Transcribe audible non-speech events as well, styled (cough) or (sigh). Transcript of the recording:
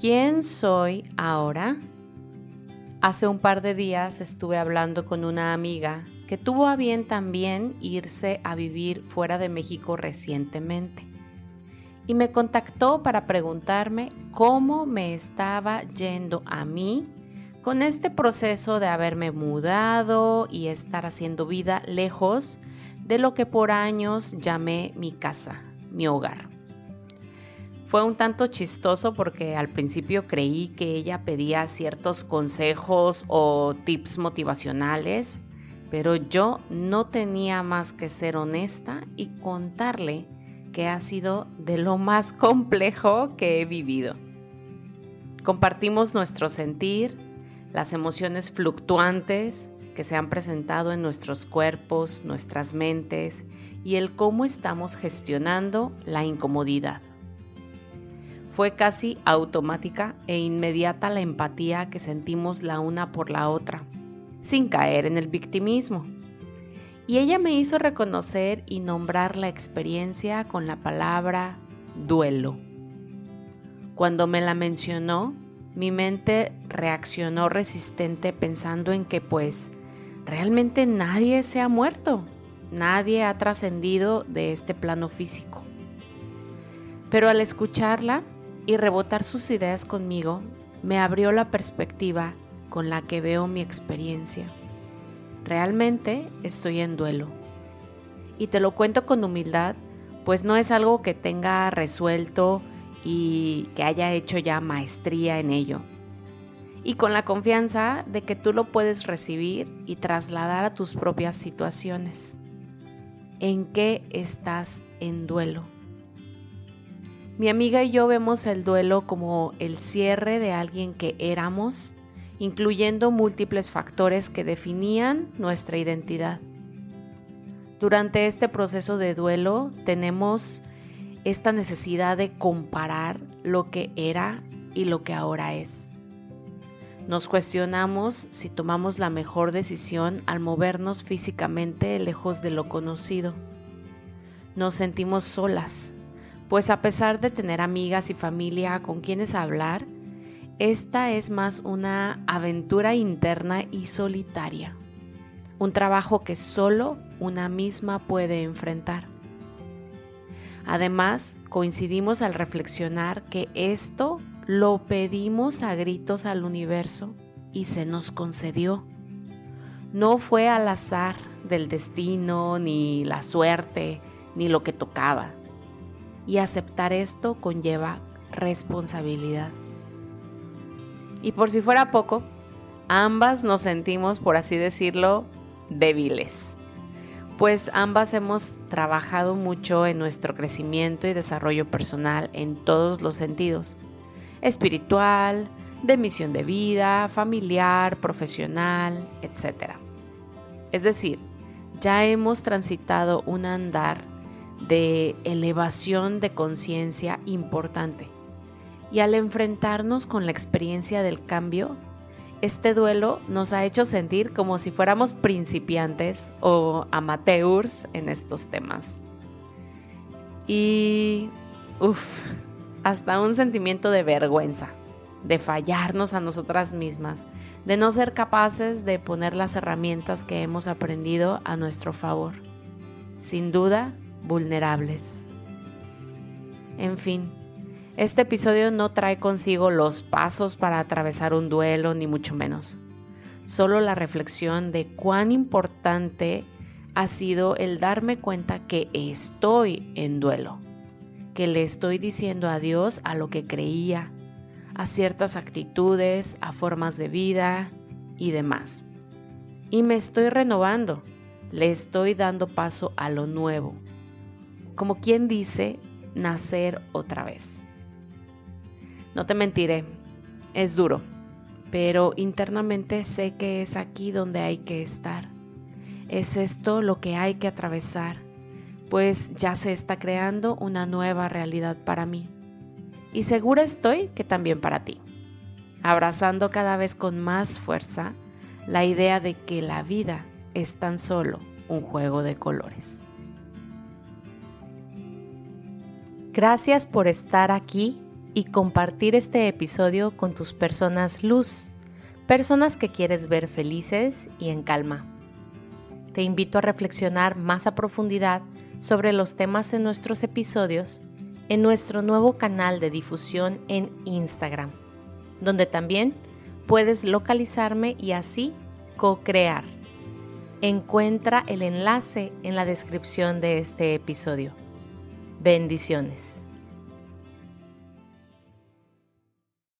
¿Quién soy ahora? Hace un par de días estuve hablando con una amiga que tuvo a bien también irse a vivir fuera de México recientemente y me contactó para preguntarme cómo me estaba yendo a mí con este proceso de haberme mudado y estar haciendo vida lejos de lo que por años llamé mi casa, mi hogar. Fue un tanto chistoso porque al principio creí que ella pedía ciertos consejos o tips motivacionales, pero yo no tenía más que ser honesta y contarle que ha sido de lo más (laughs) complejo que he vivido. Compartimos nuestro sentir, las emociones fluctuantes que se han presentado en nuestros cuerpos, nuestras mentes y el cómo estamos gestionando la incomodidad. Fue casi automática e inmediata la empatía que sentimos la una por la otra, sin caer en el victimismo. Y ella me hizo reconocer y nombrar la experiencia con la palabra duelo. Cuando me la mencionó, mi mente reaccionó resistente pensando en que pues realmente nadie se ha muerto, nadie ha trascendido de este plano físico. Pero al escucharla, y rebotar sus ideas conmigo me abrió la perspectiva con la que veo mi experiencia. Realmente estoy en duelo. Y te lo cuento con humildad, pues no es algo que tenga resuelto y que haya hecho ya maestría en ello. Y con la confianza de que tú lo puedes recibir y trasladar a tus propias situaciones. ¿En qué estás en duelo? Mi amiga y yo vemos el duelo como el cierre de alguien que éramos, incluyendo múltiples factores que definían nuestra identidad. Durante este proceso de duelo tenemos esta necesidad de comparar lo que era y lo que ahora es. Nos cuestionamos si tomamos la mejor decisión al movernos físicamente lejos de lo conocido. Nos sentimos solas, pues a pesar de tener amigas y familia con quienes hablar, esta es más una aventura interna y solitaria, un trabajo que solo una misma puede enfrentar. Además, coincidimos al reflexionar que esto lo pedimos a gritos al universo y se nos concedió. No fue al azar del destino, ni la suerte, ni lo que tocaba y aceptar esto conlleva responsabilidad. Y por si fuera poco, ambas nos sentimos, por así decirlo, débiles, pues ambas hemos trabajado mucho en nuestro crecimiento y desarrollo personal en todos los sentidos, espiritual, de misión de vida, familiar, profesional, etc. Es decir, ya hemos transitado un andar de elevación de conciencia importante. Y al enfrentarnos con la experiencia del cambio, este duelo nos ha hecho sentir como si fuéramos principiantes o amateurs en estos temas. Y, uff, hasta un sentimiento de vergüenza, de fallarnos a nosotras mismas, de no ser capaces de poner las herramientas que hemos aprendido a nuestro favor. Sin duda, vulnerables. En fin, este episodio no trae consigo los pasos para atravesar un duelo, ni mucho menos. Solo la reflexión de cuán importante ha sido el darme cuenta que estoy en duelo, que le estoy diciendo adiós a lo que creía, a ciertas actitudes, a formas de vida y demás. Y me estoy renovando, le estoy dando paso a lo nuevo, como quien dice, nacer otra vez. No te mentiré, es duro, pero internamente sé que es aquí donde hay que estar. Es esto lo que hay que atravesar, pues ya se está creando una nueva realidad para mí. Y segura estoy que también para ti. Abrazando cada vez con más fuerza la idea de que la vida es tan solo un juego de colores. Gracias por estar aquí y compartir este episodio con tus personas luz, personas que quieres ver felices y en calma. Te invito a reflexionar más a profundidad sobre los temas en nuestros episodios en nuestro nuevo canal de difusión en Instagram, donde también puedes localizarme y así co-crear. Encuentra el enlace en la descripción de este episodio. Bendiciones.